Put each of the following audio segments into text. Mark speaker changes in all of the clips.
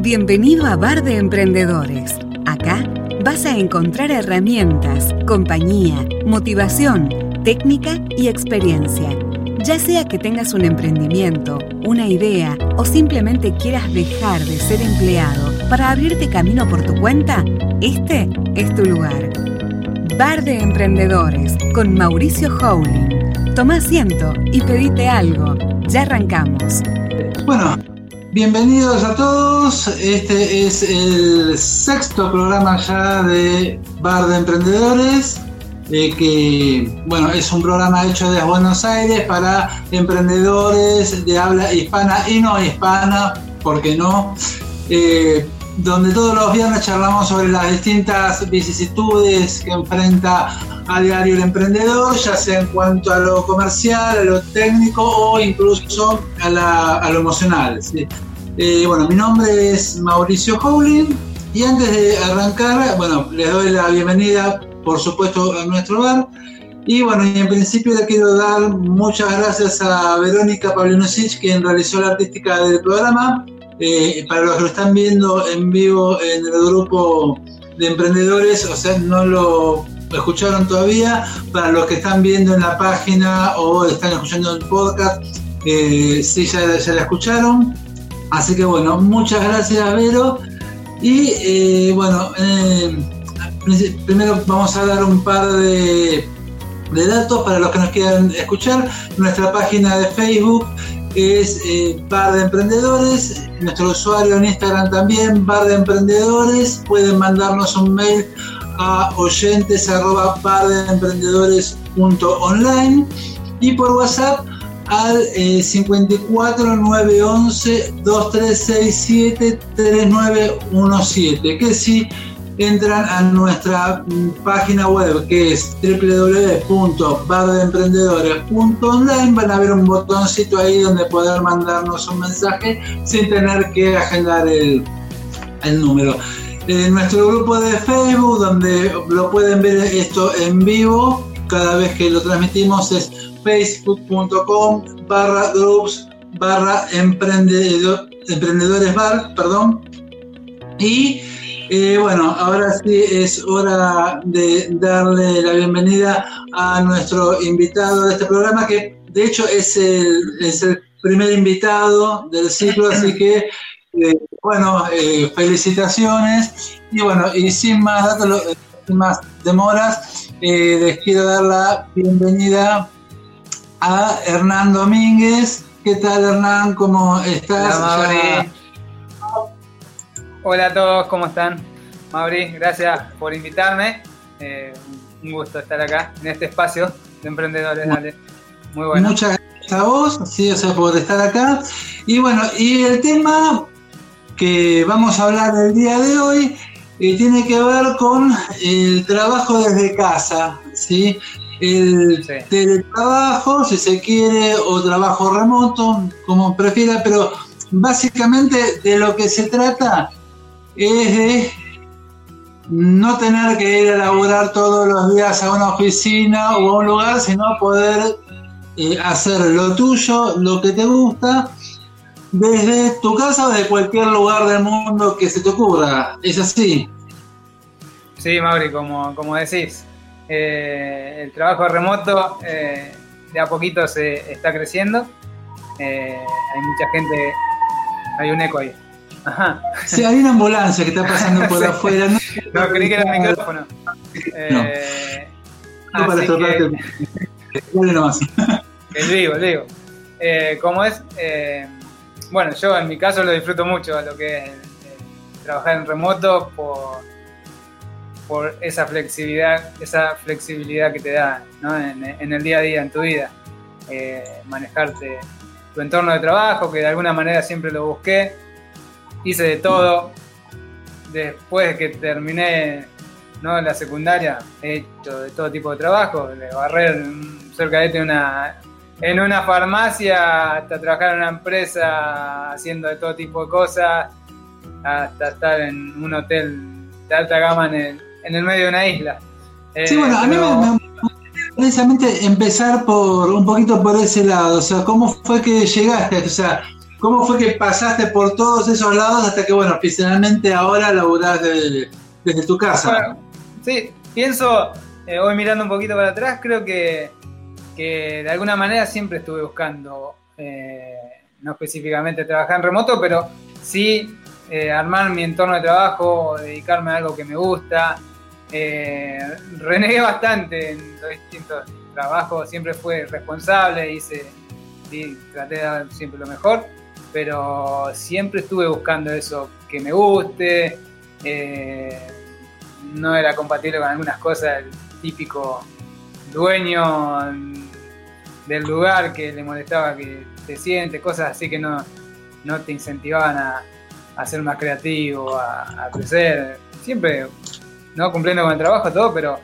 Speaker 1: Bienvenido a Bar de Emprendedores. Acá vas a encontrar herramientas, compañía, motivación, técnica y experiencia. Ya sea que tengas un emprendimiento, una idea o simplemente quieras dejar de ser empleado para abrirte camino por tu cuenta, este es tu lugar. Bar de Emprendedores con Mauricio Howling. Toma asiento y pedite algo. Ya arrancamos.
Speaker 2: Bueno, bienvenidos a todos. Este es el sexto programa ya de Bar de Emprendedores. Eh, que bueno, es un programa hecho desde Buenos Aires para emprendedores de habla hispana y no hispana, ¿por qué no? Eh, donde todos los viernes charlamos sobre las distintas vicisitudes que enfrenta a diario el emprendedor, ya sea en cuanto a lo comercial, a lo técnico o incluso a, lo emocional. Eh, bueno, mi nombre es Mauricio Howling y antes de arrancar, bueno, les doy la bienvenida, por supuesto, a nuestro bar. Y bueno, y en principio le quiero dar muchas gracias a Verónica Pavlinosich, quien realizó la artística del programa, eh, para los que lo están viendo en vivo en el grupo de emprendedores, o sea, no lo escucharon todavía, para los que están viendo en la página o están escuchando el podcast, eh, sí, ya, ya la escucharon. Así que bueno, muchas gracias Vero. Y eh, bueno, primero vamos a dar un par de, de datos para los que nos quieran escuchar. Nuestra página de Facebook es eh, Bar de Emprendedores. Nuestro usuario en Instagram también, Bar de Emprendedores. Pueden mandarnos un mail a oyentes arroba online y por WhatsApp al 54 911 2367 3917 que si entran a nuestra mm, página web que es www.bardeemprendedores.online van a ver un botoncito ahí donde poder mandarnos un mensaje sin tener que agendar el, número. En nuestro grupo de Facebook, donde lo pueden ver esto en vivo, cada vez que lo transmitimos es facebook.com barra groups barra emprendedores bar, perdón. Y eh, bueno, ahora sí es hora de darle la bienvenida a nuestro invitado de este programa, que de hecho es el, es el primer invitado del ciclo, así que eh, bueno, eh, felicitaciones. Y bueno, y sin más sin más demoras, les quiero dar la bienvenida a Hernán Domínguez. ¿Qué tal Hernán? ¿Cómo estás?
Speaker 3: Hola a todos, ¿cómo están? Mauri, gracias por invitarme. Eh, un gusto estar acá en este espacio de emprendedores.
Speaker 2: Muy bueno. Muchas gracias a vos, sí, o sea, por estar acá. Y bueno, y el tema que vamos a hablar el día de hoy eh, tiene que ver con el trabajo desde casa, ¿sí? El teletrabajo, si se quiere, o trabajo remoto, como prefiera, pero básicamente de lo que se trata es de no tener que ir a laburar todos los días a una oficina o a un lugar, sino poder eh, hacer lo tuyo, lo que te gusta, desde tu casa o de cualquier lugar del mundo que se te ocurra. ¿Es así?
Speaker 3: Sí, Mauri, como, como decís, eh, el trabajo remoto eh, de a poquito se está creciendo. hay mucha gente, hay un eco ahí.
Speaker 2: Ajá. Sí, hay una ambulancia que está pasando por afuera.
Speaker 3: No, no, creí que era el micrófono.
Speaker 2: Eh, no. para que...
Speaker 3: nomás. El vivo, el vivo. Eh, como es, eh, bueno, yo en mi caso lo disfruto mucho, lo que es trabajar en remoto por, por esa flexibilidad, esa flexibilidad que te da ¿no? en, en, el día a día, en tu vida. Eh, manejarte tu entorno de trabajo, que de alguna manera siempre lo busqué hice de todo. Después que terminé ¿no? la secundaria, he hecho de todo tipo de trabajo, de barrer cerca de una, en una farmacia, hasta trabajar en una empresa haciendo de todo tipo de cosas, hasta estar en un hotel de alta gama en el, en el medio de una isla.
Speaker 2: Sí, bueno, a mí me, precisamente empezar por un poquito por ese lado, o sea, ¿cómo fue que llegaste? O sea, ¿Cómo fue que pasaste por todos esos lados hasta que, bueno, oficialmente ahora laburás desde tu casa?
Speaker 3: sí, pienso, eh, voy mirando un poquito para atrás, creo que, que de alguna manera siempre estuve buscando, eh, no específicamente trabajar en remoto, pero sí eh, armar mi entorno de trabajo, dedicarme a algo que me gusta. renegué bastante en los distintos trabajos, siempre fui responsable, hice, y traté de dar siempre lo mejor pero siempre estuve buscando eso que me guste. Eh, no era compatible con algunas cosas, el típico dueño del lugar que le molestaba que te sientes, cosas así que no, no te incentivaban a, ser más creativo, a, crecer. Siempre, no cumpliendo con el trabajo, todo, pero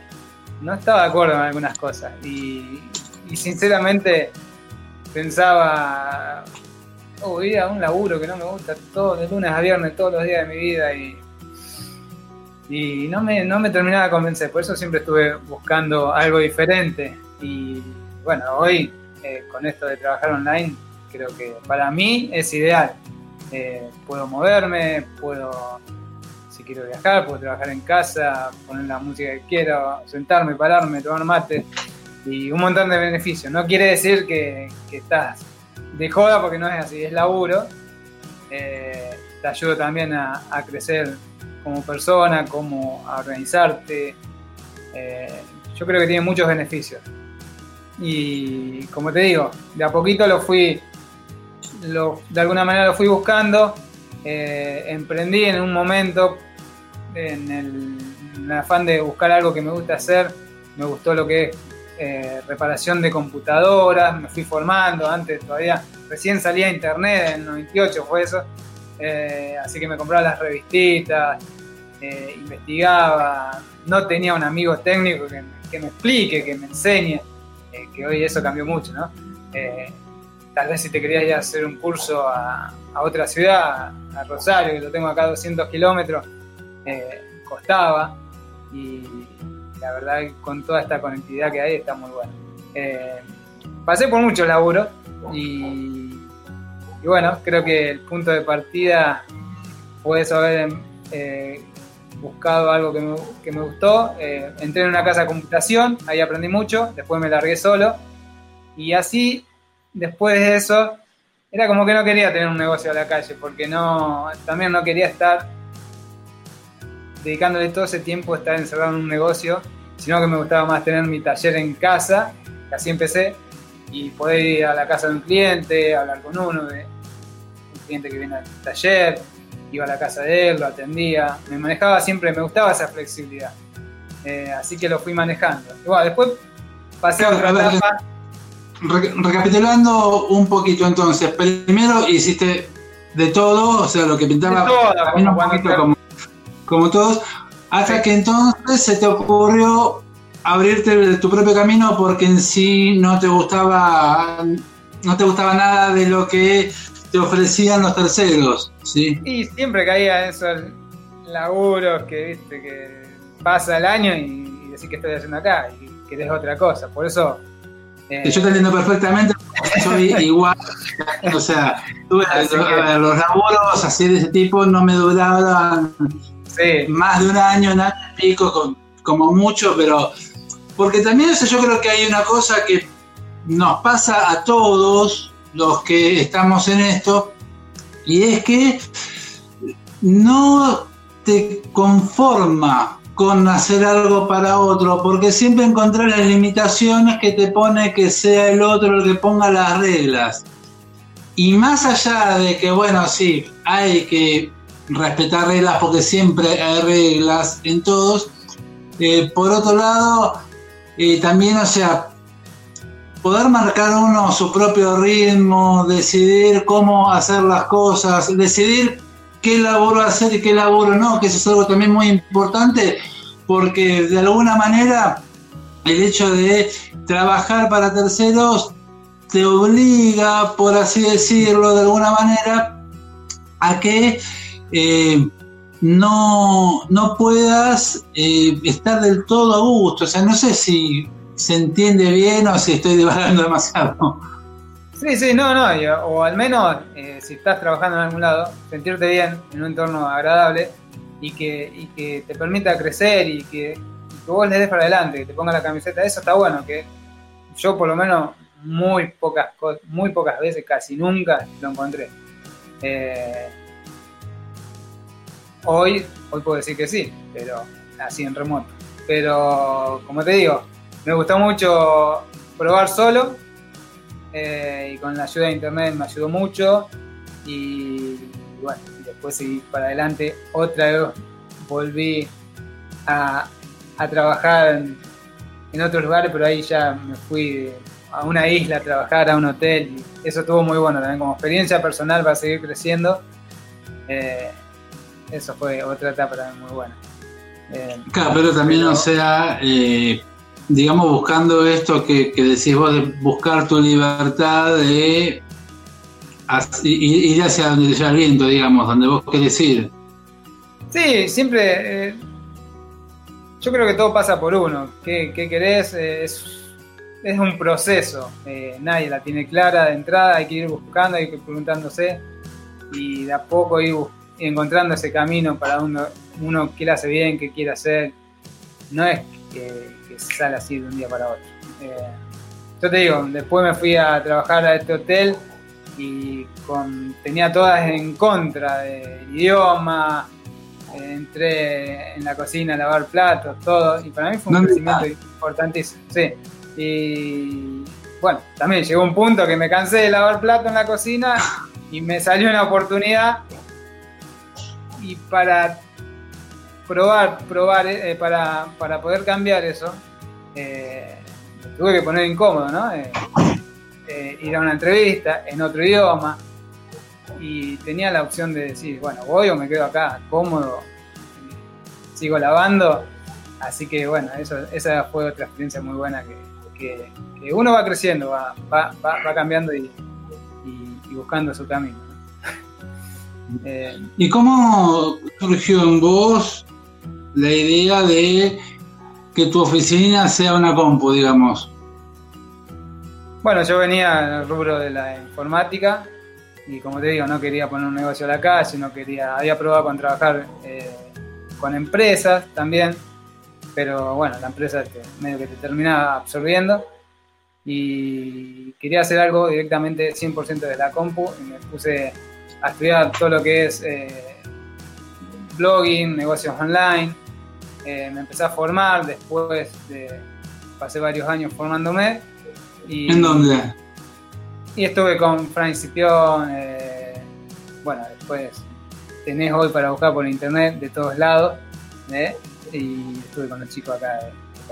Speaker 3: no estaba de acuerdo en algunas cosas. y sinceramente pensaba, a un laburo que no me gusta todo, de lunes a viernes, todos los días de mi vida y, y no, me, no me terminaba de convencer, por eso siempre estuve buscando algo diferente y bueno, hoy eh, con esto de trabajar online creo que para mí es ideal. Eh, puedo moverme, puedo, si quiero viajar, puedo trabajar en casa, poner la música que quiero, sentarme, pararme, tomar mate y un montón de beneficios. No quiere decir que estás de joda porque no es así, es laburo. Eh, te ayuda también a, crecer como persona, como a organizarte. Eh, yo creo que tiene muchos beneficios. Y como te digo, de a poquito lo fui, de alguna manera lo fui buscando. Eh, emprendí en un momento en el, afán de buscar algo que me gusta hacer. Me gustó lo que es eh, reparación de computadoras, me fui formando, antes todavía recién salía internet, en el 98 fue eso, eh, así que me compraba las revistitas, eh, investigaba, no tenía un amigo técnico que, me explique, que me enseñe, que hoy eso cambió mucho, ¿no? tal vez si te querías ir hacer un curso a, a otra ciudad, a Rosario, que lo tengo acá a 200 kilómetros, costaba y la verdad con toda esta conectividad que hay está muy bueno. Eh, pasé por muchos laburos y, bueno, creo que el punto de partida fue eso haber eh, buscado algo que me, gustó. Eh, entré en una casa de computación, ahí aprendí mucho, después me largué solo y así, después de eso, era como que no quería tener un negocio a la calle porque no, también no quería estar dedicándole todo ese tiempo a estar encerrado en un negocio, sino que me gustaba más tener mi taller en casa, que así empecé, y poder ir a la casa de un cliente, hablar con uno, de un cliente que viene al taller, iba a la casa de él, lo atendía, me manejaba siempre, me gustaba esa flexibilidad. Eh, así que lo fui manejando. Igual, después pasé a otra etapa.
Speaker 2: recapitulando un poquito entonces, primero hiciste de todo, o sea, lo que pintaba como, como todos, hasta que entonces se te ocurrió abrirte tu propio camino porque en sí no te gustaba no te gustaba nada de lo que te ofrecían los terceros, ¿sí?
Speaker 3: Y siempre caía esos laburos que viste que pasa el año y, decís que estoy haciendo acá y querés otra cosa. Por eso
Speaker 2: eh, yo te entiendo perfectamente, soy igual, o sea, tuve los laburos así de ese tipo no me duraban más de un año, un año pico, como mucho, pero porque también yo creo que hay una cosa que nos pasa a todos los que estamos en esto, y es que no te conforma con hacer algo para otro, porque siempre encontrar las limitaciones que te pone que sea el otro el que ponga las reglas. Y más allá de que, bueno, sí, hay que respetar reglas porque siempre hay reglas en todos. Eh, por otro lado, eh, también, o sea, poder marcar uno su propio ritmo, decidir cómo hacer las cosas, decidir qué laburo hacer y qué laburo no, que eso es algo también muy importante, porque de alguna manera el hecho de trabajar para terceros te obliga, por así decirlo, de alguna manera, a que eh, no, no puedas eh, estar del todo a gusto. O sea, no sé si se entiende bien o si estoy divagando demasiado.
Speaker 3: Sí, sí, no, no, o al menos eh, si estás trabajando en algún lado, sentirte bien en un entorno agradable y que, que te permita crecer y que, vos le des para adelante, que te ponga la camiseta, eso está bueno, que yo por lo menos muy pocas, muy pocas veces, casi nunca lo encontré. Hoy, hoy puedo decir que sí, pero así en remoto. Pero como te digo, me gustó mucho probar solo eh, y con la ayuda de internet me ayudó mucho y, bueno, después seguí para adelante. Otra vez volví a, trabajar en, en otros lugares, pero ahí ya me fui a una isla a trabajar, a un hotel, y eso estuvo muy bueno también como experiencia personal para seguir creciendo. Eh, eso fue otra etapa también muy buena.
Speaker 2: Eh, claro, pero también, o sea, eh, digamos, buscando esto que, decís vos, de buscar tu libertad, de ir hacia donde te lleva el viento, digamos, donde vos querés ir.
Speaker 3: Sí, siempre. yo creo que todo pasa por uno. ¿Qué, qué querés? es es un proceso, eh, nadie la tiene clara de entrada, hay que ir buscando, hay que ir preguntándose y de a poco ir encontrando ese camino para uno, uno que hace bien, que quiere hacer. No es que, sale así de un día para otro. Eh, yo te digo, después me fui a trabajar a este hotel y con, tenía todas en contra del idioma, entré en la cocina a lavar platos, todo, y para mí fue un crecimiento importantísimo. Sí. Y bueno, también llegó un punto que me cansé de lavar plato en la cocina y me salió una oportunidad. Y para probar, probar, eh, para, poder cambiar eso, eh, tuve que poner incómodo, ¿no? Eh, ir a una entrevista en otro idioma y tenía la opción de decir, bueno, voy o me quedo acá, cómodo, sigo lavando. Así que bueno, esa fue otra experiencia muy buena que, que, uno va creciendo, va, va, va, cambiando y, buscando su camino.
Speaker 2: Eh, ¿Y cómo surgió en vos la idea de que tu oficina sea una compu, digamos?
Speaker 3: Bueno, yo venía el rubro de la informática y como te digo, no quería poner un negocio a la calle, no quería, había probado con trabajar eh, con empresas también, pero bueno, la empresa medio que te termina absorbiendo y quería hacer algo directamente 100% de la compu y me puse a estudiar todo lo que es eh, blogging, negocios online, eh, me empecé a formar, después de, pasé varios años formándome.
Speaker 2: Y, ¿En dónde?
Speaker 3: Y estuve con Frank Cipión, eh, bueno, después tenés hoy para buscar por internet de todos lados y estuve con los chicos acá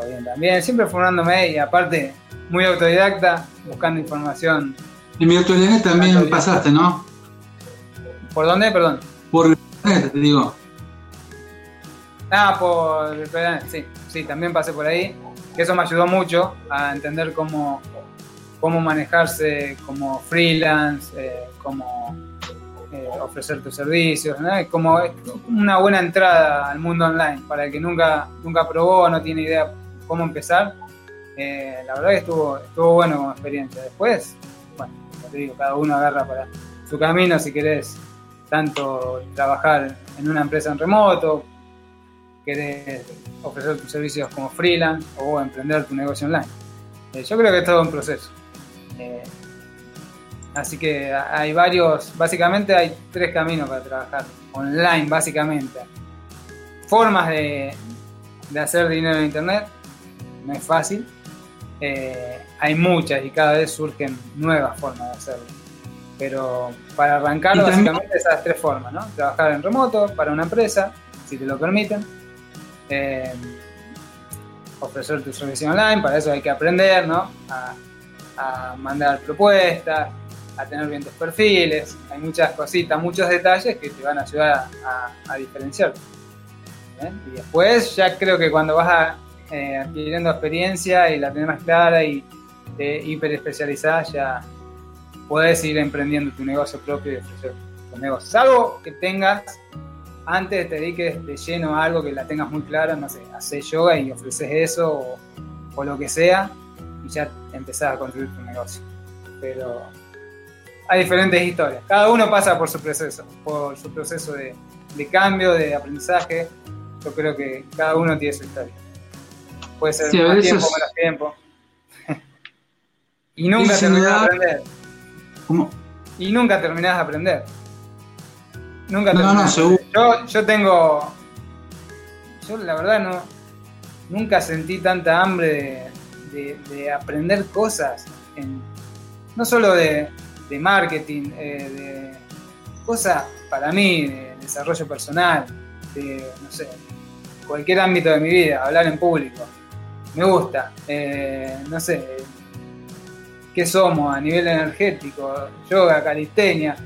Speaker 3: de también, siempre formándome y aparte muy autodidacta, buscando información.
Speaker 2: En mi autodidacta también pasaste, ¿no?
Speaker 3: ¿Por dónde? Perdón.
Speaker 2: Por te digo.
Speaker 3: Ah, por sí, sí, también pasé por ahí. Que eso me ayudó mucho a entender cómo, cómo manejarse como freelance, eh, cómo eh, ofrecer tus servicios, como una buena entrada al mundo online para el que nunca, nunca probó, no tiene idea cómo empezar. Eh, la verdad que estuvo, estuvo bueno como experiencia. Después, bueno, como te digo, cada uno agarra para su camino si querés tanto trabajar en una empresa en remoto, querés ofrecer tus servicios como freelance o emprender tu negocio online. Eh, yo creo que es todo un proceso. Así que hay varios, básicamente hay tres caminos para trabajar online, básicamente. Formas de, hacer dinero en Internet, no es fácil. Eh, hay muchas y cada vez surgen nuevas formas de hacerlo. Pero para arrancar, básicamente esas tres formas, ¿no? Trabajar en remoto para una empresa, si te lo permiten. Eh, ofrecer tu servicio online, para eso hay que aprender, ¿no? A, a mandar propuestas, a tener bien tus perfiles, hay muchas cositas, muchos detalles que te van a ayudar a, a diferenciarte. Y después ya creo que cuando vas eh, adquiriendo experiencia y la tenés más clara y te hiper especializada, ya puedes ir emprendiendo tu negocio propio y ofrecer tu negocio. Salvo que tengas, antes te dediques de lleno a algo que la tengas muy clara, no sé, haces yoga y ofreces eso o, o lo que sea y ya empezás a construir tu negocio. Pero hay diferentes historias. Cada uno pasa por su proceso, por su proceso de, cambio, de aprendizaje. Yo creo que cada uno tiene su historia. Puede ser más tiempo, menos tiempo. y nunca terminás de aprender. ¿Cómo? Y nunca terminás de aprender. Nunca no, no, Yo, yo tengo. Yo la verdad no. Nunca sentí tanta hambre de, aprender cosas. no solo de, de marketing, eh, de cosas para mí, de desarrollo personal, de, no sé, cualquier ámbito de mi vida, hablar en público. Me gusta, eh, no sé, qué somos a nivel energético, yoga, calistenia.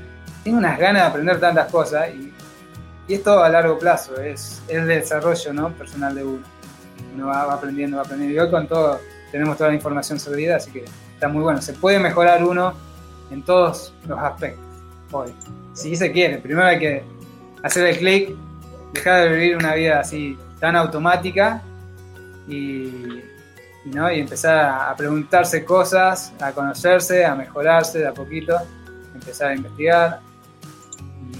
Speaker 3: Tengo unas ganas de aprender tantas cosas y, y es todo a largo plazo, es, el desarrollo ¿no? personal de uno. Uno va, aprendiendo, va aprendiendo. Y hoy con todo tenemos toda la información servida, así que está muy bueno. Se puede mejorar uno en todos los aspectos hoy. Si se quiere, primero hay que hacer el clic, dejar de vivir una vida así tan automática y, y empezar a, preguntarse cosas, a conocerse, a mejorarse de a poquito, empezar a investigar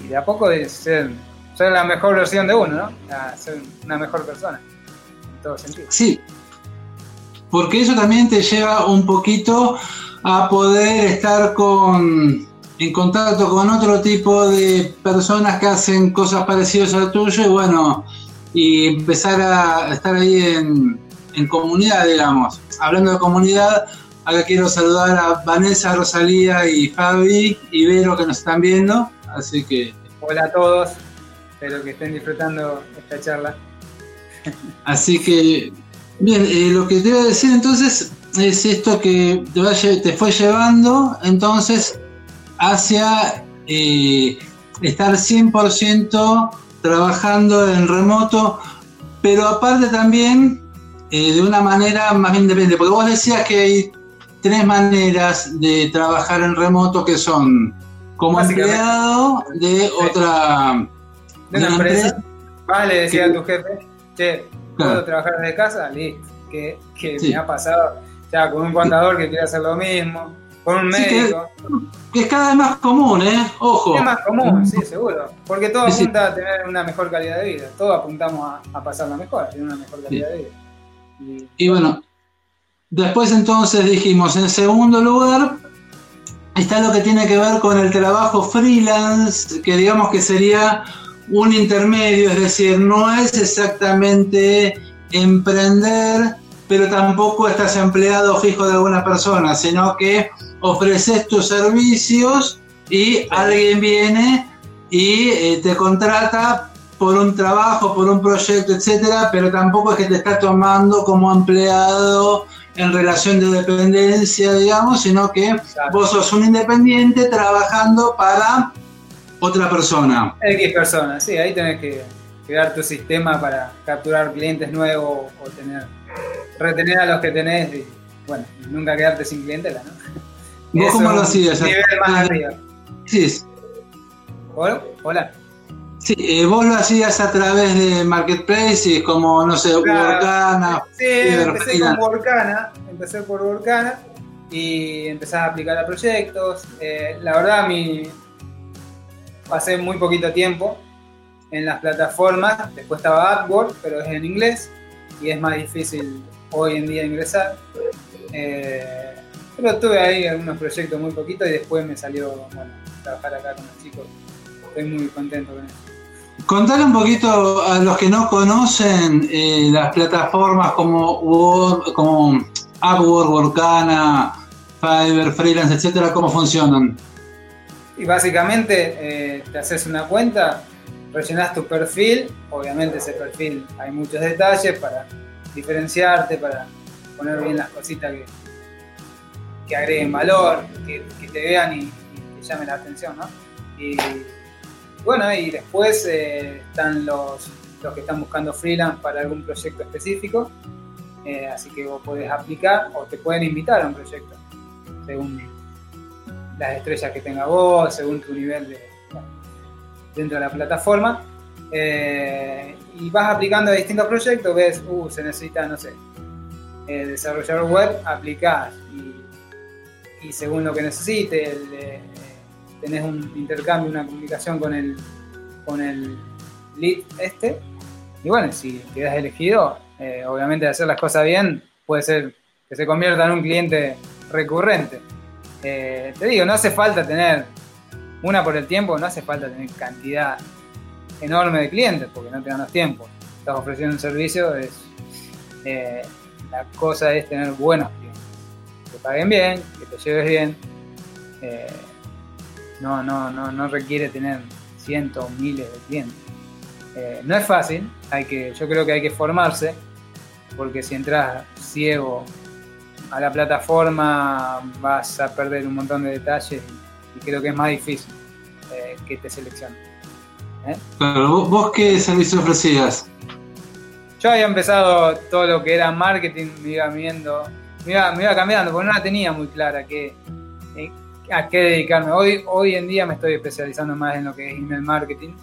Speaker 3: y de a poco ser, ser la mejor versión de uno, ¿no? A ser una mejor persona, en todo sentido.
Speaker 2: Sí, porque eso también te lleva un poquito a poder estar con, en contacto con otro tipo de personas que hacen cosas parecidas al tuyo y bueno, y empezar a estar ahí en, en comunidad, digamos. Hablando de comunidad, acá quiero saludar a Vanessa, Rosalía y Fabi y Vero que nos están viendo, así que...
Speaker 3: Hola a todos, espero que estén disfrutando esta charla.
Speaker 2: Así que, bien, eh, lo que te iba a decir entonces es esto que te, fue llevando entonces hacia eh, estar 100% trabajando en remoto, pero aparte también eh, de una manera más independiente, porque vos decías que hay tres maneras de trabajar en remoto que son como empleado de otra
Speaker 3: de una empresa. Vale, decía a tu jefe, che, ¿puedo trabajar desde casa? Listo, que, me ha pasado ya con un contador que quiere hacer lo mismo, con un médico.
Speaker 2: que, es cada vez más común, ¿eh? Ojo.
Speaker 3: Es más común, sí, seguro. Porque todo apunta a tener una mejor calidad de vida. Todos apuntamos a, pasar la mejor, a tener una mejor calidad de vida.
Speaker 2: Y, bueno, después entonces dijimos, en segundo lugar, está lo que tiene que ver con el trabajo freelance, que digamos que sería un intermedio, es decir, no es exactamente emprender pero tampoco estás empleado fijo de alguna persona, sino que ofreces tus servicios y alguien viene y eh, te contrata por un trabajo, por un proyecto, etcétera, pero tampoco es que te está tomando como empleado en relación de dependencia, digamos, sino que vos sos un independiente trabajando para otra persona.
Speaker 3: X persona, sí, ahí tenés que crear tu sistema para capturar clientes nuevos o tener retener a los que tenés y, bueno, nunca quedarte sin clientela, ¿no?
Speaker 2: ¿Vos cómo lo hacías?
Speaker 3: Nivel más ah, arriba.
Speaker 2: Sí.
Speaker 3: ¿Hola?
Speaker 2: Sí, eh, vos lo hacías a través de marketplaces como, no sé,
Speaker 3: claro. Sí, empecé con Workana, empecé por Workana y empecé a aplicar a proyectos. Eh, la verdad, mi pasé muy poquito tiempo en las plataformas, después estaba AdWords, pero es en inglés y es más difícil hoy en día ingresar. Eh, pero tuve ahí algunos proyectos muy poquitos y después me salió bueno, trabajar acá con los chicos. Estoy muy contento con eso.
Speaker 2: Contale un poquito a los que no conocen eh, las plataformas como Word, como Upwork, Workana, Fiverr, Freelance, etcétera, cómo funcionan.
Speaker 3: Y básicamente eh, te haces una cuenta, rellenas tu perfil, obviamente ese perfil hay muchos detalles para diferenciarte, para poner bien las cositas que, que agreguen valor, que, te vean y, te llamen la atención, ¿no? Y bueno, y después eh, están los, los que están buscando freelance para algún proyecto específico, eh, así que vos podés aplicar o te pueden invitar a un proyecto, según las estrellas que tenga vos, según tu nivel de, dentro de la plataforma. Eh, y vas aplicando a distintos proyectos, ves, uh, se necesita, no sé, eh, web, aplicás y, según lo que necesite, tenés un intercambio, una comunicación con el, con el lead este. Y bueno, si quedas elegido, eh, obviamente de hacer las cosas bien, puede ser que se convierta en un cliente recurrente. Eh, te digo, no hace falta tener, una por el tiempo, no hace falta tener cantidad enorme de clientes, porque no te dan los. Estás ofreciendo un servicio, es, eh, la cosa es tener buenos clientes. Que paguen bien, que te lleves bien. No, no, no, no requiere tener cientos miles de clientes. no es fácil, hay que, yo creo que hay que formarse, porque si entras ciego a la plataforma vas a perder un montón de detalles y creo que es más difícil eh, que te seleccionen.
Speaker 2: ¿eh? ¿vos, qué servicio ofrecías?
Speaker 3: Yo había empezado todo lo que era marketing, me iba viendo, me iba, me iba cambiando, porque no la tenía muy clara que, eh, a qué dedicarme. Hoy, hoy en día me estoy especializando más en lo que es email marketing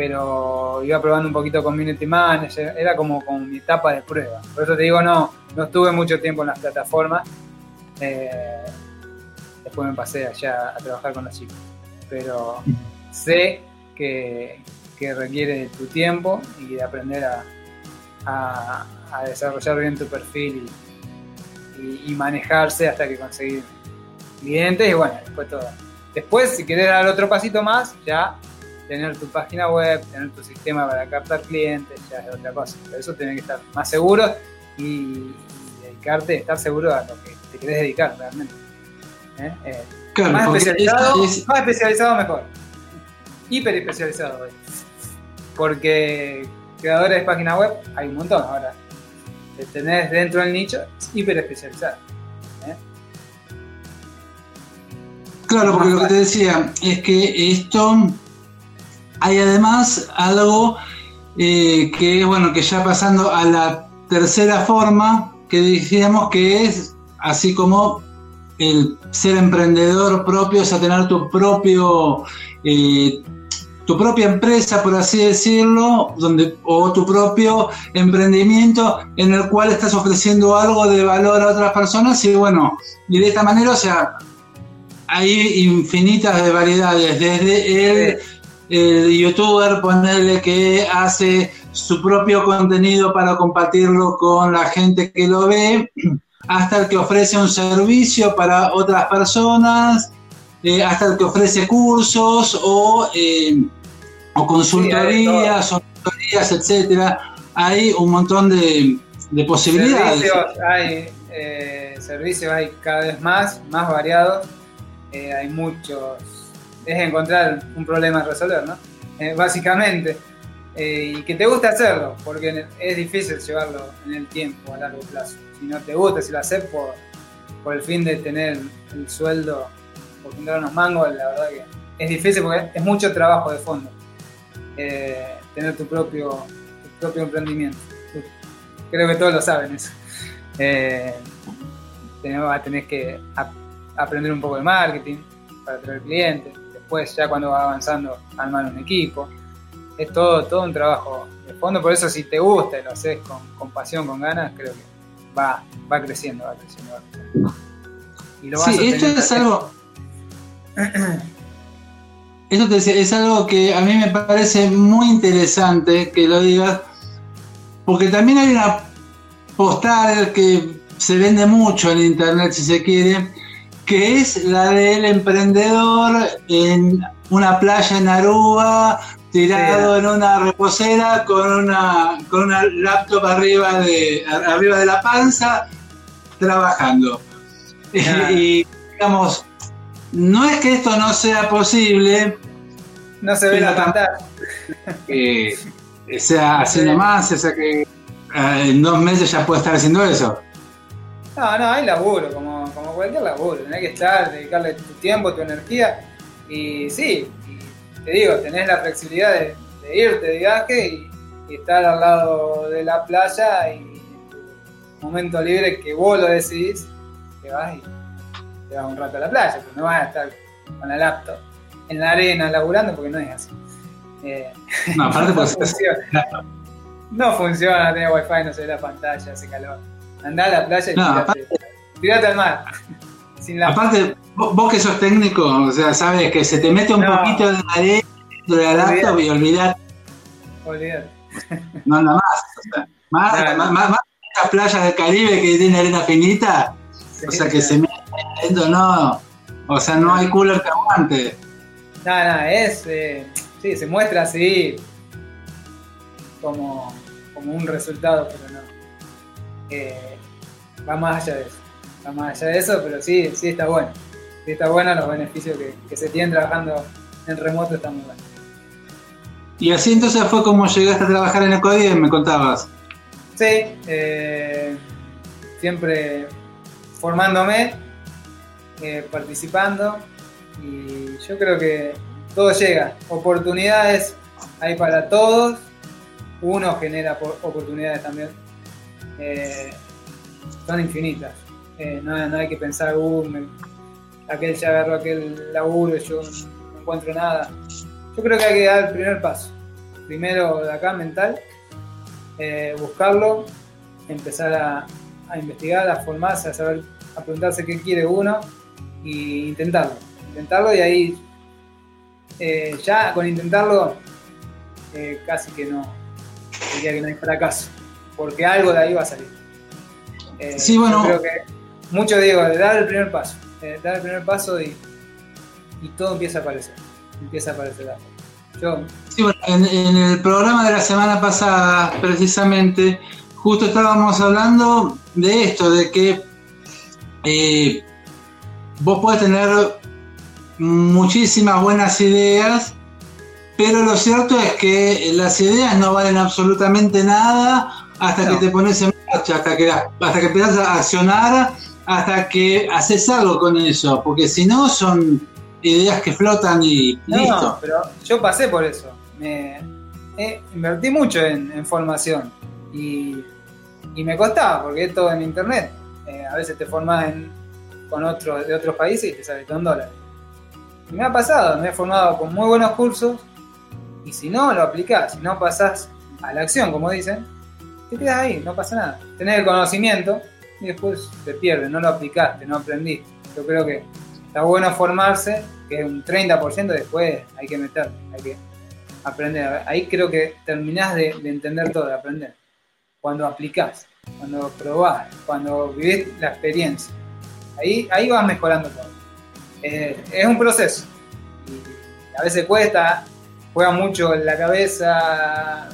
Speaker 3: pero iba probando un poquito Community Manager, era como, como mi etapa de prueba. Por eso te digo, no, no estuve mucho tiempo en las plataformas. Eh, después me pasé allá a trabajar con los chicos. Pero sé que, requiere tu tiempo y de aprender a, desarrollar bien tu perfil y, manejarse hasta que conseguir clientes y bueno, después todo. Después, si querés dar otro pasito más, ya tener tu página web, tener tu sistema para captar clientes, ya es otra cosa. Por eso tenés que estar más seguro y, dedicarte, estar seguro a lo que te querés dedicar realmente. ¿Eh? Eh, más, especializado, más especializado mejor. Hiper especializado. Porque creadores de página web hay un montón ahora. Tenés dentro del nicho hiper especializado.
Speaker 2: Claro, porque lo que te decía es que esto hay además algo eh, que, bueno, que ya pasando a la tercera forma, que decíamos que es así como el ser emprendedor propio, o sea, tener tu propio, eh, tu propia empresa, por así decirlo, donde, o tu propio emprendimiento en el cual estás ofreciendo algo de valor a otras personas y bueno, y de esta manera, o sea, hay infinitas de variedades, desde el el youtuber, ponerle que hace su propio contenido para compartirlo con la gente que lo ve, hasta el que ofrece un servicio para otras personas, eh, hasta el que ofrece cursos o, eh, o consultorías, o consultorías, etcétera. Hay un montón de, posibilidades.
Speaker 3: Servicios hay, eh, servicios hay cada vez más, más variados. Hay muchos es encontrar un problema a resolver, ¿no? Eh, básicamente. Eh, y que te guste hacerlo, porque es difícil llevarlo en el tiempo a largo plazo. Si no te gusta, si lo haces por, por el fin de tener el sueldo, por tener unos mangos, la verdad que es difícil porque es mucho trabajo de fondo. Eh, tener tu propio, propio emprendimiento. Creo que todos lo saben eso. tenés, tenés que aprender un poco de marketing para traer clientes después ya cuando va avanzando armar un equipo. Es todo, todo un trabajo de fondo, por eso si te gusta y lo haces con, pasión, con ganas, creo que va, va creciendo, va creciendo, va creciendo.
Speaker 2: Y lo sí, esto es algo... Esto te decía, es algo que a mí me parece muy interesante que lo digas, porque también hay una postal que se vende mucho en internet, si se quiere, que es la del emprendedor en una playa en Aruba, tirado en una reposera con una, con una laptop arriba de, arriba de la panza, trabajando. Y, digamos, no es que esto no sea posible.
Speaker 3: No se ve la pantalla.
Speaker 2: Que sea así nomás, o sea que eh, en dos meses ya puede estar haciendo eso.
Speaker 3: No, no, hay laburo, como, como cualquier laburo. Tenés que estar, dedicarle tu tiempo, tu energía. Y sí, te digo, tenés la flexibilidad de, irte de viaje y, estar al lado de la playa y en tu momento libre que vos lo decidís, te vas y te vas un rato a la playa, pero no vas a estar con la laptop en la arena laburando porque no es así. Eh, no, aparte no funciona. No funciona, tiene wifi, no se ve la pantalla, hace calor. Andá a la playa y tirate, al mar.
Speaker 2: Aparte, vos, que sos técnico, o sea, sabes que se te mete un poquito de arena dentro de la laptop y olvidar.
Speaker 3: Olvidar.
Speaker 2: No anda más. más, más, más, las playas del Caribe que tiene arena finita, o sea que se mete dentro, no. O sea, no hay cooler que aguante.
Speaker 3: Nada, nada, es. Eh, sí, se muestra así como, como un resultado, pero no. Eh, va más allá de eso. Más allá de eso, pero sí, sí está bueno. Sí está bueno, los beneficios que, se tienen trabajando en remoto están muy buenos.
Speaker 2: Y así entonces fue como llegaste a trabajar en Ecodie, me contabas.
Speaker 3: Sí, eh, siempre formándome, eh, participando y yo creo que todo llega. Oportunidades hay para todos, uno genera oportunidades también. Eh, son infinitas. No, hay que pensar, uh, aquel ya agarró aquel laburo y yo no encuentro nada. Yo creo que hay que dar el primer paso. Primero de acá, mental, eh, buscarlo, empezar a, investigar, a formarse, a saber, a preguntarse qué quiere uno e intentarlo. Intentarlo y ahí, eh, ya con intentarlo, eh, casi que no, diría que no hay fracaso, porque algo de ahí va a salir.
Speaker 2: sí, bueno.
Speaker 3: Creo que mucho digo, dar el primer paso, dar el primer paso y, y todo empieza a aparecer, empieza a aparecer la
Speaker 2: Sí, bueno, en, el programa de la semana pasada, precisamente, justo estábamos hablando de esto, de que eh, vos podés tener muchísimas buenas ideas, pero lo cierto es que las ideas no valen absolutamente nada hasta que te pones en marcha, hasta que, hasta que empiezas a accionar, hasta que haces algo con eso, porque si no son ideas que flotan y
Speaker 3: no, pero yo pasé por eso. Me, invertí mucho en, formación y, me costaba porque es todo en internet. Eh, a veces te formas con otros de otros países y te sale todo en dólares. Y me ha pasado, me he formado con muy buenos cursos y si no lo aplicás, si no pasás a la acción, como dicen, te quedas ahí, no pasa nada. Tenés el conocimiento y después te pierdes, no lo aplicaste, no aprendiste. Yo creo que está bueno formarse, que un 30% después hay que meter, hay que aprender. Ahí creo que terminás de, entender todo, de aprender. Cuando aplicás, cuando probás, cuando vivís la experiencia. Ahí, ahí vas mejorando todo. Eh, es un proceso. A veces cuesta, juega mucho en la cabeza,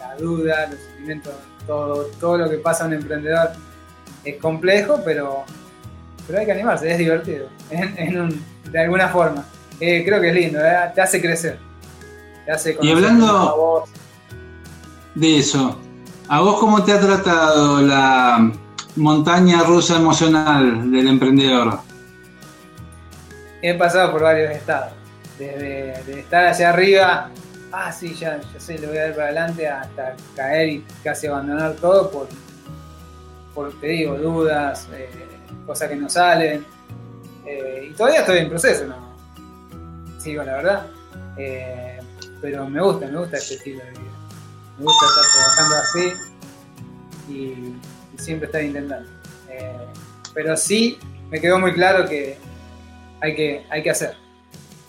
Speaker 3: la duda, los sentimientos, todo, todo lo que pasa a un emprendedor es complejo, pero pero hay que animarse, es divertido, de alguna forma. Eh, creo que es lindo, ¿eh? te hace crecer. Te hace
Speaker 2: y hablando de eso, ¿a vos cómo te ha tratado la montaña rusa emocional del emprendedor?
Speaker 3: He pasado por varios estados, desde, estar allá arriba, ah, sí, ya, ya sé, le voy a dar para adelante, hasta caer y casi abandonar todo por, por te digo, dudas, eh, cosas que no salen. Eh, y todavía estoy en proceso, ¿no? Sigo, la verdad. Eh, pero me gusta, me gusta este estilo de vida. Me gusta estar trabajando así y, siempre estar intentando. Pero sí me quedó muy claro que hay que, hay que hacer.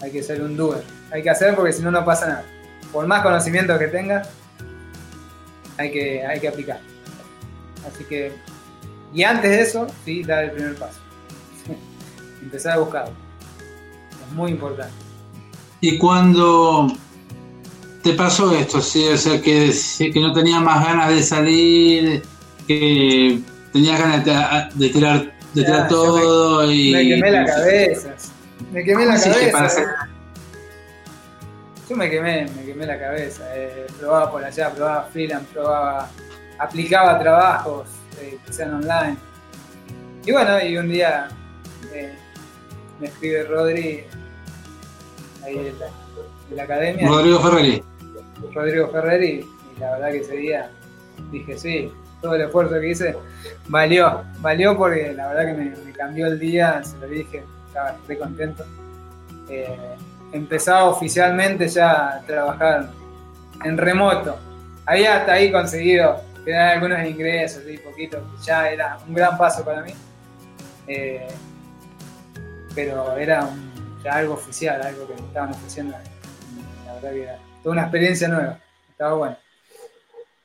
Speaker 3: Hay que ser un doer. Hay que hacer porque si no, no pasa nada. Por más conocimiento que tengas, hay que, hay que aplicar. Así que y antes de eso, sí, dar el primer paso. Empezar a buscarlo. Es muy importante.
Speaker 2: Y cuando te pasó esto, ¿sí? o sea, que, que no tenías más ganas de salir, que tenías ganas de, tirar, de tirar todo
Speaker 3: me,
Speaker 2: y...
Speaker 3: Me quemé la cabeza. Me quemé la cabeza. Yo me quemé, me quemé la cabeza. Eh, probaba por allá, probaba freelance, probaba, aplicaba trabajos, que sean online. Y bueno, y un día eh, me escribe Rodri, ahí de la, academia.
Speaker 2: Rodrigo Ferreri.
Speaker 3: Rodrigo Ferreri, y la verdad que ese día dije, sí, todo el esfuerzo que hice valió, valió porque la verdad que me, cambió el día, se lo dije, estaba muy contento. Eh, empezaba oficialmente ya a trabajar en remoto. Había hasta ahí conseguido tener algunos ingresos y poquito, ya era un gran paso para mí. Eh, pero era ya algo oficial, algo que me estaban ofreciendo. La verdad que era toda una experiencia nueva, estaba bueno.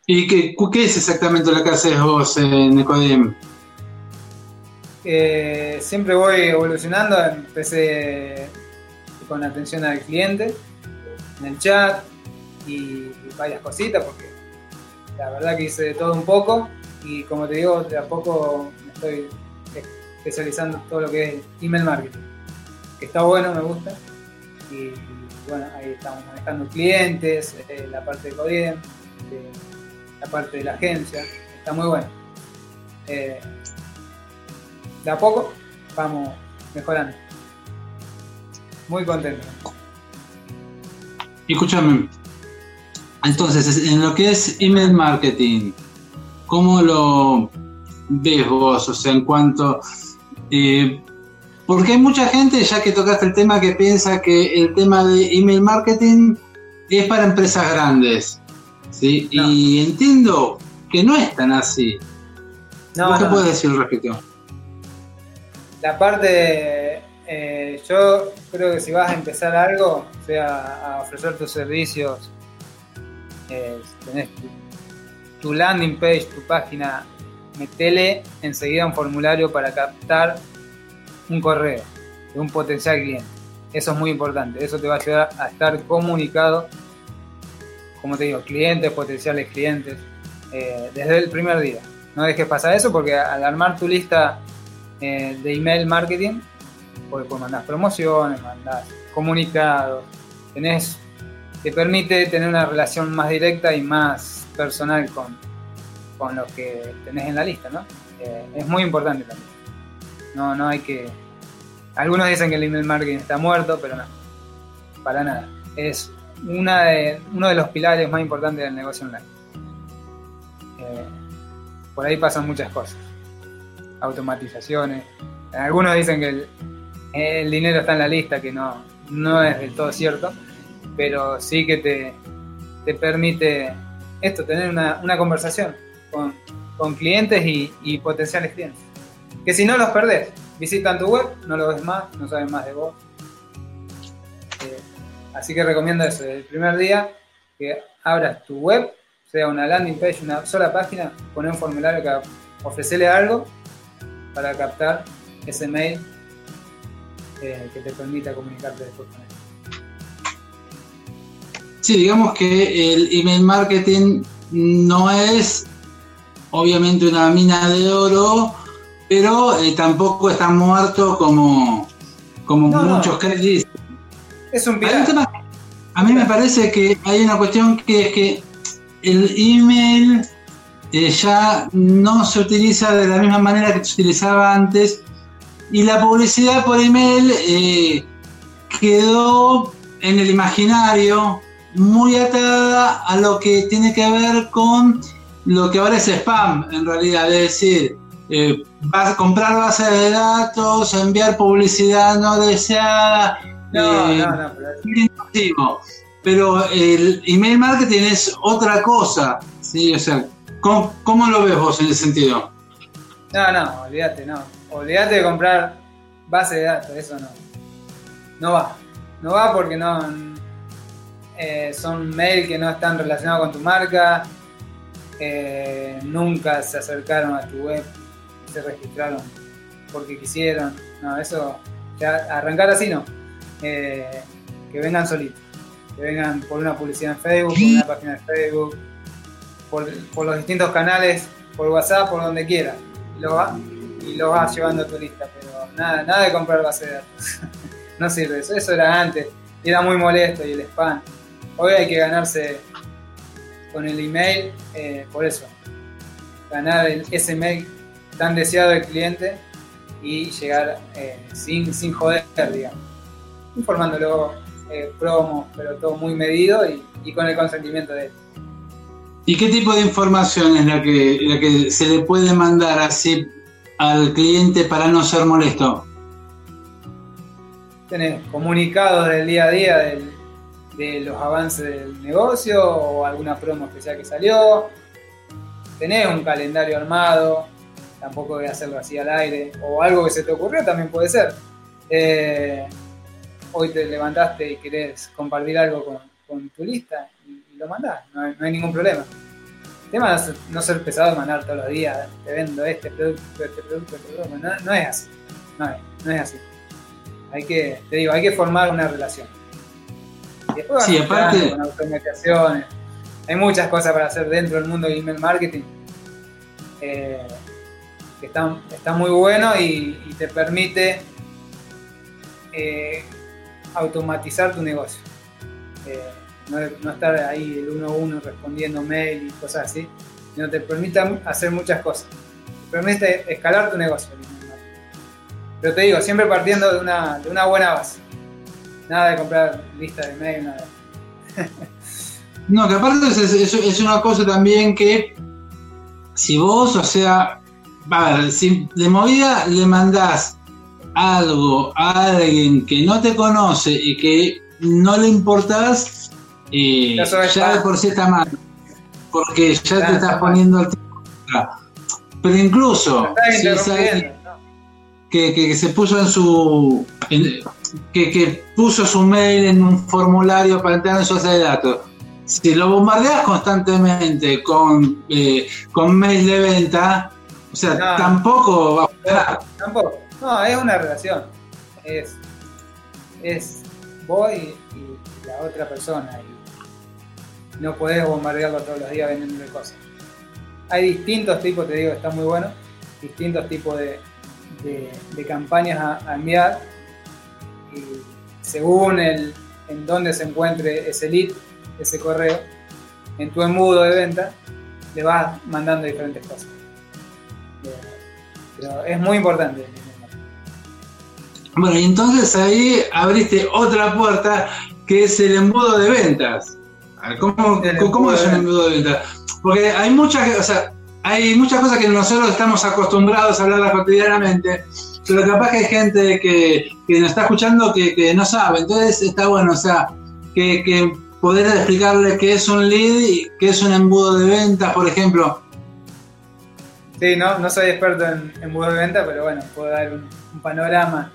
Speaker 2: ¿Y qué, qué es exactamente lo que haces vos en Ecodem?
Speaker 3: Eh, siempre voy evolucionando, empecé con atención al cliente, en el chat y varias cositas, porque la verdad que hice de todo un poco y como te digo, de a poco me estoy especializando en todo lo que es email marketing, que está bueno, me gusta. Y bueno, ahí estamos manejando clientes, eh, la parte de Codiem, la parte de la agencia, está muy bueno. Eh, de a poco vamos mejorando. Muy contento.
Speaker 2: Escúchame, entonces, en lo que es email marketing, ¿cómo lo ves vos? O sea, en cuanto... Eh, porque hay mucha gente, ya que tocaste el tema, que piensa que el tema de email marketing es para empresas grandes. ¿sí? Y entiendo que no es tan así. No, ¿Qué puedes decir al respecto?
Speaker 3: La parte, eh, yo creo que si vas a empezar algo, o sea, a ofrecer tus servicios, eh, tenés tu, landing page, tu página, metele enseguida un formulario para captar un correo de un potencial cliente. Eso es muy importante, eso te va a ayudar a estar comunicado, como te digo, clientes, potenciales clientes, eh, desde el primer día. No dejes pasar eso porque al armar tu lista eh, de email marketing, porque pues mandás promociones, mandás comunicados, tenés, te permite tener una relación más directa y más personal con, con los que tenés en la lista, ¿no? Eh, es muy importante también. No, no hay que. Algunos dicen que el email marketing está muerto, pero no. Para nada. Es una de, uno de los pilares más importantes del negocio online. Eh, por ahí pasan muchas cosas. Automatizaciones. Algunos dicen que el, dinero está en la lista, que no, no es del todo cierto, pero sí que te, te permite esto, tener una, una conversación con, con clientes y, y potenciales clientes que si no los perdés, visitan tu web, no lo ves más, no saben más de vos. Eh, así que recomiendo eso, el primer día que abras tu web, sea una landing page, una sola página, poner un formulario que ofrecerle algo para captar ese mail eh, que te permita comunicarte después con él.
Speaker 2: Sí, digamos que el email marketing no es obviamente una mina de oro pero eh, tampoco está muerto como, como muchos creen.
Speaker 3: Es un
Speaker 2: A mí me parece que hay una cuestión que es que el email eh, ya no se utiliza de la misma manera que se utilizaba antes y la publicidad por email eh, quedó en el imaginario muy atada a lo que tiene que ver con lo que ahora es spam en realidad, es decir, eh, comprar bases de datos, enviar publicidad no deseada. No, eh, no, no, pero... pero el email marketing es otra cosa, ¿sí? O sea, ¿cómo, lo ves vos en ese sentido?
Speaker 3: No, no, olvídate, no. Olvídate de comprar base de datos, eso no. No va. No va porque no. Eh, son mails que no están relacionados con tu marca. Eh, nunca se acercaron a tu web se registraron porque quisieron. No, eso, arrancar así no. Eh, que vengan solitos. Que vengan por una publicidad en Facebook, por una página de Facebook, por, los distintos canales, por WhatsApp, por donde quiera. Y lo, va, y lo vas llevando a tu lista. Pero nada, nada de comprar base de datos. no sirve eso. Eso era antes. Y era muy molesto y el spam. Hoy hay que ganarse con el email, eh, por eso. Ganar ese mail tan deseado el cliente y llegar eh, sin, sin joder, digamos. Informándolo, eh, promos, pero todo muy medido y, con el consentimiento de él.
Speaker 2: ¿Y qué tipo de información es la que, la que se le puede mandar así al cliente para no ser molesto?
Speaker 3: Tenés comunicados del día a día de los avances del negocio o alguna promo especial que salió. Tenés un calendario armado, tampoco voy a hacerlo así al aire, o algo que se te ocurrió también puede ser. Eh, hoy te levantaste y querés compartir algo con, tu lista y, lo mandás, no hay, ningún problema. El tema es no ser pesado de mandar todos los días, te vendo este producto, este producto, este producto, no, es así, no es, así. Hay que, te digo, hay que formar una relación. Y después sí, aparte... con automatizaciones, hay muchas cosas para hacer dentro del mundo del email marketing. Eh, que está, está, muy bueno y, te permite eh, automatizar tu negocio. Eh, no, estar ahí el uno a uno respondiendo mail y cosas así, sino te permite hacer muchas cosas. Te permite escalar tu negocio. Pero te digo, siempre partiendo de una, de una buena base. Nada de comprar lista de mail, nada.
Speaker 2: No, que aparte es, una cosa también que si vos, o sea, a ver, si de movida le mandás algo a alguien que no te conoce y que no le importás, eh, ya de por sí está mal. Porque ya te estás poniendo al tiempo. Pero incluso, si es alguien que, se puso en su. que, puso su mail en un formulario para entrar en su base de datos si lo bombardeas constantemente con, eh, con mail de venta, o sea, tampoco va a
Speaker 3: funcionar. Tampoco. No, es una relación. Es, es vos y, la otra persona. Y no podés bombardearlo todos los días vendiendo cosas. Hay distintos tipos, te digo, está muy bueno, distintos tipos de, de, campañas a, a, enviar. Y según el, en dónde se encuentre ese lead, ese correo, en tu embudo de venta, le vas mandando diferentes cosas. Pero es muy importante.
Speaker 2: Bueno, y entonces ahí abriste otra puerta que es el embudo de ventas. ¿Cómo, ¿cómo es un embudo de ventas? Porque hay muchas, o sea, hay muchas cosas que nosotros estamos acostumbrados a hablar cotidianamente, pero capaz que hay gente que, que nos está escuchando que, que, no sabe. Entonces está bueno, o sea, que, que poder explicarle qué es un lead y qué es un embudo de ventas, por ejemplo.
Speaker 3: Sí, no, no soy experto en embudo de venta, pero bueno, puedo dar un, panorama.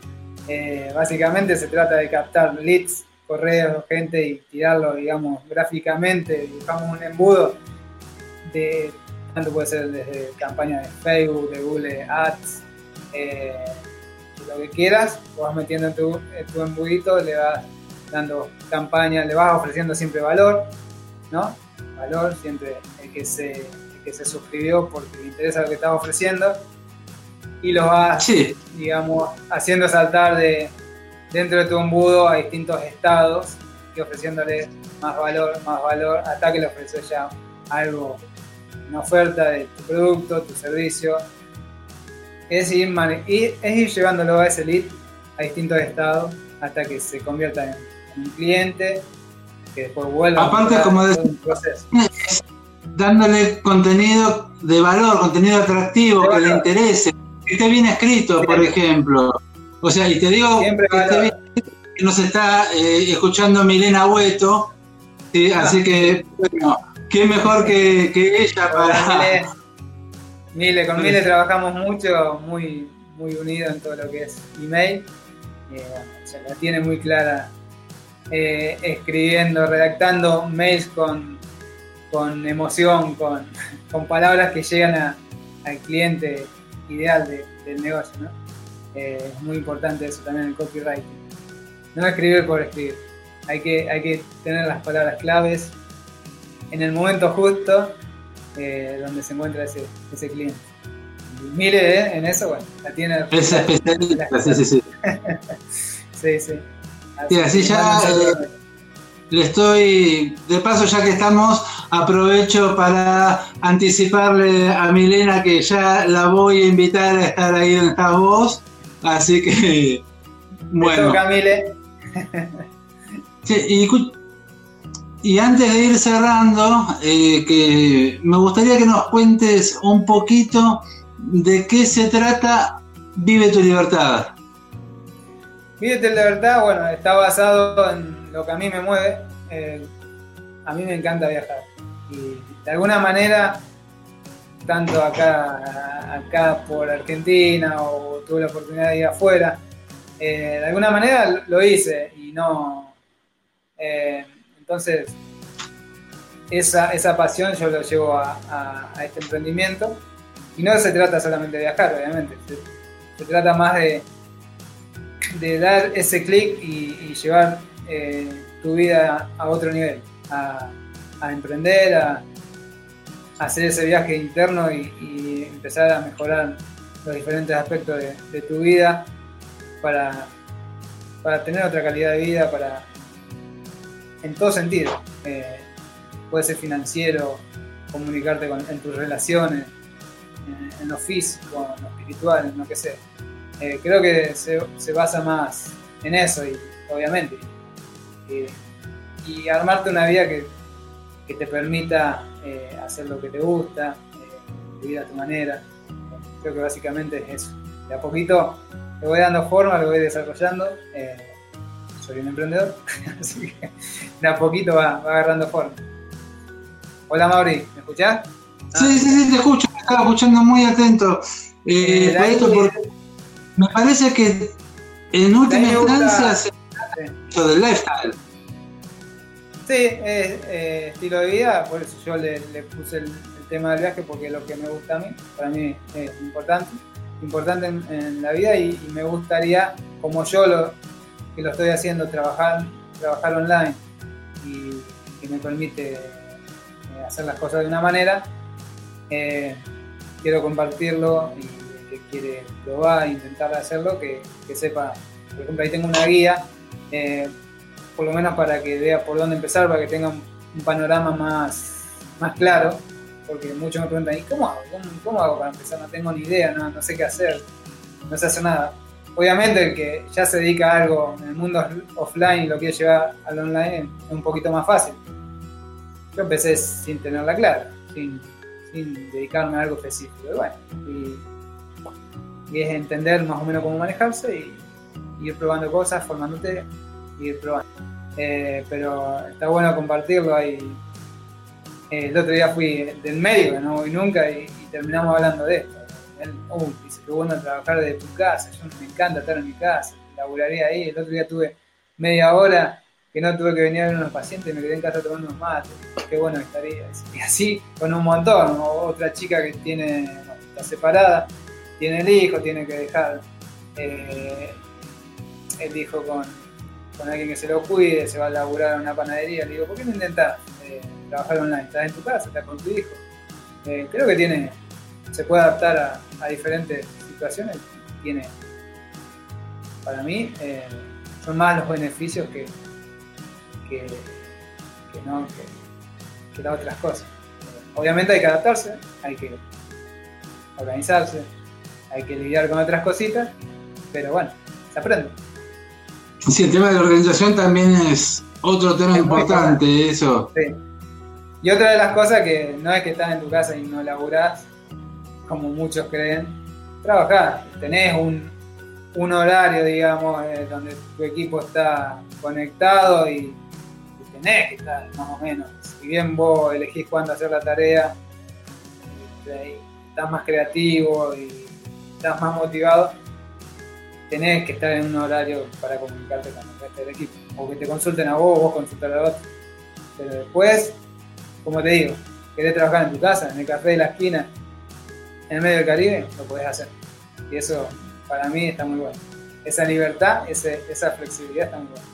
Speaker 3: Eh, básicamente se trata de captar leads, correos, gente y tirarlo, digamos, gráficamente. Dibujamos un embudo de, tanto puede ser desde campañas de Facebook, de Google Ads, eh, lo que quieras, vas metiendo en tu, en tu embudito, le vas dando campaña, le vas ofreciendo siempre valor, ¿no? Valor, siempre el que se, que se suscribió porque le interesa lo que estás ofreciendo y lo vas, digamos, haciendo saltar de dentro de tu embudo a distintos estados y ofreciéndole más valor, más valor, hasta que le ofreces ya algo, una oferta de tu producto, tu servicio. Es ir, es ir llevándolo a ese lead a distintos estados hasta que se convierta en un cliente que después vuelva
Speaker 2: Aparte, a como un proceso. Dándole contenido de valor, contenido atractivo, que le interese, que esté bien escrito, por ejemplo. O sea, y te digo que, nos está eh, escuchando Milena Hueto, así que, bueno, qué mejor que, ella para.
Speaker 3: Mile, con Mile trabajamos mucho, muy, muy unido en todo lo que es email. Eh, se la tiene muy clara eh, escribiendo, redactando mails con, con emoción, con, con palabras que llegan al cliente ideal del negocio. ¿no? Eh, es muy importante eso también el copywriting. No escribir por escribir. Hay que, hay que tener las palabras claves en el momento justo eh, donde se encuentra ese, ese cliente. mire en eso, bueno, la tiene.
Speaker 2: Es especialista, sí, sí, sí.
Speaker 3: sí, sí.
Speaker 2: Sí, así ya eh, le estoy, de paso ya que estamos, aprovecho para anticiparle a Milena que ya la voy a invitar a estar ahí donde estás vos, así que bueno. y, antes de ir cerrando, eh, me gustaría que nos cuentes un poquito de qué se trata Vive tu libertad.
Speaker 3: Vive la verdad, bueno, está basado en lo que a mí me mueve. Eh, a mí me encanta viajar. Y de alguna manera, tanto acá, acá por Argentina o tuve la oportunidad de ir afuera, eh, de alguna manera lo hice y no... entonces, esa, esa pasión yo lo llevo a, este emprendimiento. Y no se trata solamente de viajar, obviamente, se, trata más de, de dar ese clic y, llevar eh, tu vida a otro nivel, a, emprender, a, hacer ese viaje interno y, empezar a mejorar los diferentes aspectos de, tu vida para, para, tener otra calidad de vida, para en todo sentido. Eh, puede ser financiero, comunicarte en tus relaciones, en, lo físico, en lo espiritual, en lo que sea. Eh, creo que se, basa más en eso y obviamente. y armarte una vida que, te permita eh, hacer lo que te gusta, eh, vivir a tu manera. Creo que básicamente es eso. De a poquito le voy dando forma, lo voy desarrollando. Soy un emprendedor, así que de a poquito va agarrando forma. Hola Mauri, ¿me escuchás?
Speaker 2: Sí, sí, sí, te escucho, me estaba escuchando muy atento. Eh, eh esto porque me parece que en última instancia se trata del lifestyle.
Speaker 3: Sí, es eh, estilo de vida, por eso yo le, puse el, tema del viaje porque es lo que me gusta a mí, para mí es importante, importante en, la vida y, me gustaría, como yo lo, que lo estoy haciendo, trabajar, trabajar online y que me permite hacer las cosas de una manera, eh, quiero compartirlo y el que quiere probar, intentar hacerlo, que, sepa, por ejemplo, ahí tengo una guía, eh, por lo menos para que vea por dónde empezar, para que tenga un, panorama más, más claro, porque muchos me preguntan, ¿y cómo hago? ¿Cómo, hago para empezar? No tengo ni idea, no, no sé qué hacer, no sé hacer nada. Obviamente el que ya se dedica a algo en el mundo offline y lo quiere llevar al online es un poquito más fácil yo empecé sin tenerla clara, sin, dedicarme a algo específico. Y bueno, y, es entender más o menos cómo manejarse y, ir probando cosas, formándote y ir probando. Eh, pero está bueno compartirlo ahí. Eh, el otro día fui del médico, no voy nunca, y, terminamos hablando de esto. Él, dice que bueno trabajar desde tu casa, yo me encanta estar en mi casa, laburaría ahí. El otro día tuve media hora que no tuve que venir a ver unos pacientes, me quedé en casa tomando unos mates, qué bueno estaría. Y así con un montón, otra chica que tiene, está separada, tiene el hijo, tiene que dejar eh, el hijo con, alguien que se lo cuide, se va a laburar en una panadería, le digo, ¿por qué no intentas eh, trabajar online? Estás en tu casa, estás con tu hijo. Eh, creo que tiene, se puede adaptar a, diferentes situaciones, tiene, para mí, son más los beneficios que, que, no, que, las otras cosas. Obviamente hay que adaptarse, hay que organizarse, hay que lidiar con otras cositas, pero bueno, se aprende.
Speaker 2: Sí, el tema de la organización también es otro tema importante, eso.
Speaker 3: Y otra de las cosas que no es que estás en tu casa y no laburás, como muchos creen, trabajar, tenés un, un horario, digamos, eh, donde tu equipo está conectado y tenés que estar más o menos. Si bien vos elegís cuándo hacer la tarea, este, estás más creativo y estás más motivado, tenés que estar en un horario para comunicarte con el resto del equipo. O que te consulten a vos, vos consultar a otro. Pero después, como te digo, querés trabajar en tu casa, en el café de la esquina, en el medio del Caribe, lo podés hacer. Y eso para mí está muy bueno. Esa libertad, esa flexibilidad está muy buena.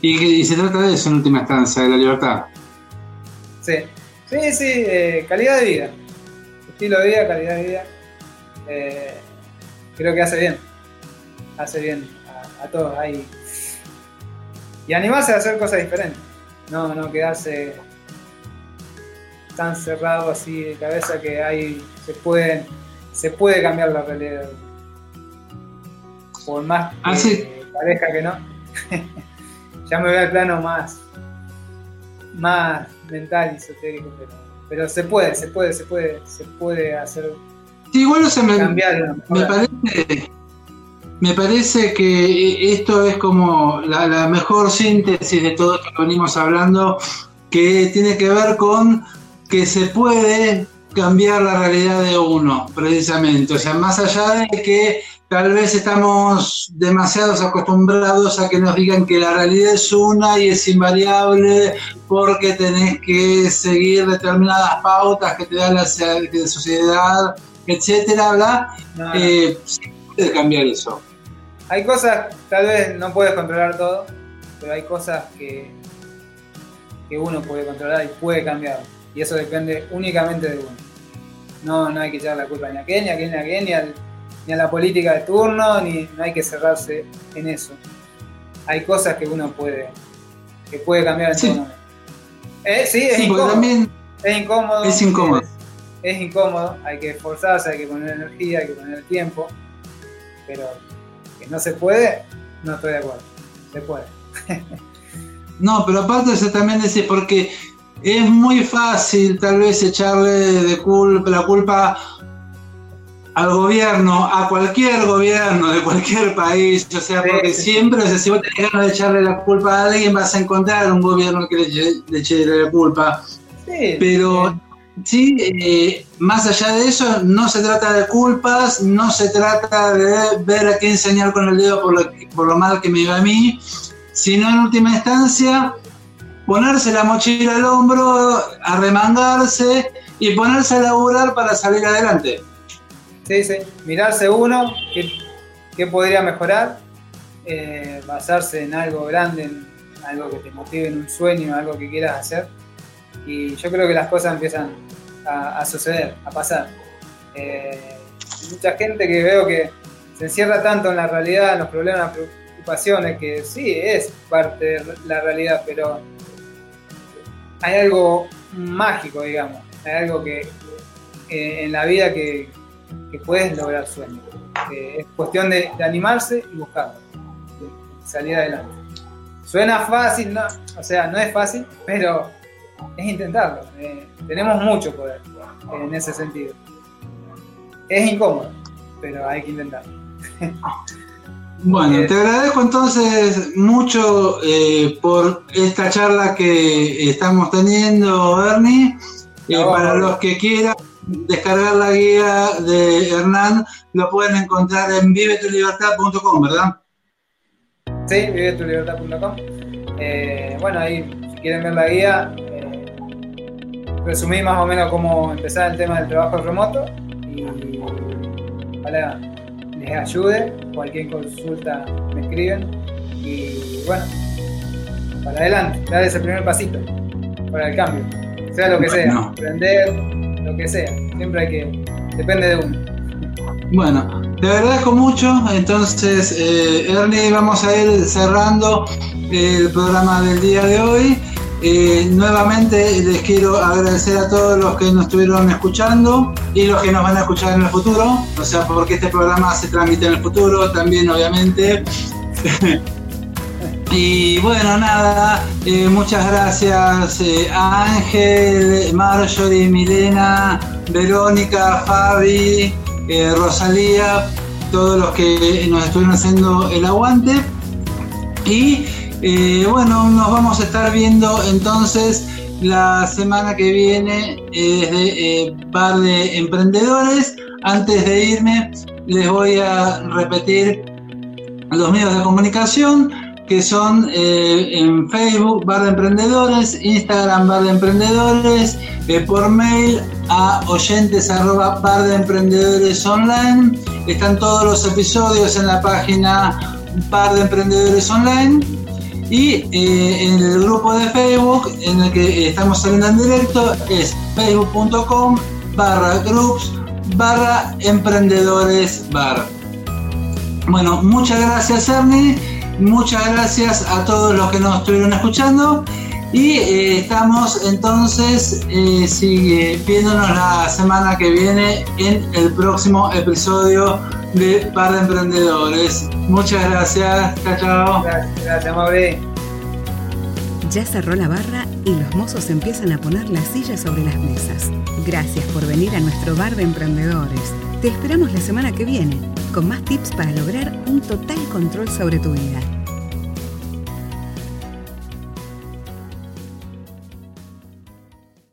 Speaker 2: Y, se trata de eso en última instancia, de la libertad.
Speaker 3: Sí, sí, sí, eh, calidad de vida. Estilo de vida, calidad de vida. Eh, creo que hace bien. Hace bien a, todos ahí. Y animarse a hacer cosas diferentes. No, no quedarse tan cerrado así de cabeza que ahí se pueden se puede cambiar la realidad. Por más que parezca que no. ya me voy al plano más, más mental y esotérico, pero, se puede, se puede, se puede, se puede hacer.
Speaker 2: Sí, igual se me, cambiar, me parece, me parece que esto es como la, mejor síntesis de todo esto que venimos hablando, que tiene que ver con que se puede cambiar la realidad de uno, precisamente. O sea, más allá de que tal vez estamos demasiado acostumbrados a que nos digan que la realidad es una y es invariable porque tenés que seguir determinadas pautas que te da la sociedad, etcétera, bla. Eh, puede cambiar eso.
Speaker 3: Hay cosas, tal vez no puedes controlar todo, pero hay cosas que, que uno puede controlar y puede cambiar. Y eso depende únicamente de uno. No, no hay que echar la culpa ni a qué, ni a qué, ni a ni a la política de turno, ni no hay que cerrarse en eso. Hay cosas que uno puede, que puede cambiar en todo momento. Eh, sí, es incómodo. es incómodo.
Speaker 2: Es incómodo.
Speaker 3: Es, incómodo, hay que esforzarse, hay que poner energía, hay que poner tiempo, pero que no se puede, no estoy de acuerdo. Se puede.
Speaker 2: no, pero aparte eso también decir, porque es muy fácil tal vez echarle de culpa, la culpa al gobierno, a cualquier gobierno de cualquier país, o sea, porque siempre, si vos tenés ganas de echarle la culpa a alguien, vas a encontrar un gobierno que le, eche la culpa. Sí, Pero sí, eh, más allá de eso, no se trata de culpas, no se trata de ver a quién enseñar con el dedo por lo, por lo mal que me iba a mí, sino en última instancia ponerse la mochila al hombro, arremangarse y ponerse a laburar para salir adelante.
Speaker 3: Sí, sí. Mirarse uno, qué, podría mejorar, eh, basarse en algo grande, en algo que te motive, en un sueño, algo que quieras hacer. Y yo creo que las cosas empiezan a, suceder, a pasar. Eh, mucha gente que veo que se encierra tanto en la realidad, en los problemas, las preocupaciones, que sí, es parte de la realidad, pero hay algo mágico, digamos. Hay algo que eh, en la vida que, puedes lograr sueños. es cuestión de, animarse y buscarlo, salir adelante. Suena fácil, no, o sea, no es fácil, pero es intentarlo. Eh, tenemos mucho poder en ese sentido. Es incómodo, pero hay que intentarlo.
Speaker 2: Bueno, te agradezco entonces mucho eh, por esta charla que estamos teniendo, Ernie. Eh, para los que quieran descargar la guía de Hernán, lo pueden encontrar en vivetulibertad.com, ¿verdad?
Speaker 3: Sí, vivetulibertad.com. Eh, bueno, ahí si quieren ver la guía, eh, resumí más o menos cómo empezar el tema del trabajo remoto y ojalá les ayude. Cualquier consulta me escriben y bueno, para adelante, dar ese primer pasito para el cambio, sea lo que sea, aprender lo que sea. Siempre hay que. Depende de uno.
Speaker 2: Bueno, te agradezco mucho. Entonces, eh, Ernie, vamos a ir cerrando el programa del día de hoy. Eh, nuevamente les quiero agradecer a todos los que nos estuvieron escuchando y los que nos van a escuchar en el futuro, o sea, porque este programa se transmite en el futuro también, obviamente. Y bueno, nada, eh, muchas gracias eh, a Ángel, Marjorie, Milena, Verónica, Fabi, eh, Rosalía, todos los que nos estuvieron haciendo el aguante. Y bueno, nos vamos a estar viendo entonces la semana que viene desde Bar de Emprendedores. Antes de irme, les voy a repetir los medios de comunicación que son eh, en Facebook Bar de Emprendedores, Instagram Bar de Emprendedores, eh, por mail a oyentes arroba Bar de Emprendedores Online. Están todos los episodios en la página Bar de Emprendedores Online. Y eh, en el grupo de Facebook en el que estamos saliendo en directo es facebook.com barra groups barra emprendedores bar. Bueno, muchas gracias Ernie Muchas gracias a todos los que nos estuvieron escuchando y eh, estamos entonces eh, viéndonos la semana que viene en el próximo episodio de Par de Emprendedores. Muchas gracias. Chao, chao.
Speaker 3: Gracias, gracias
Speaker 1: Ya cerró la barra y los mozos empiezan a poner las sillas sobre las mesas. Gracias por venir a nuestro bar de emprendedores. Te esperamos la semana que viene con más tips para lograr un total control sobre tu vida.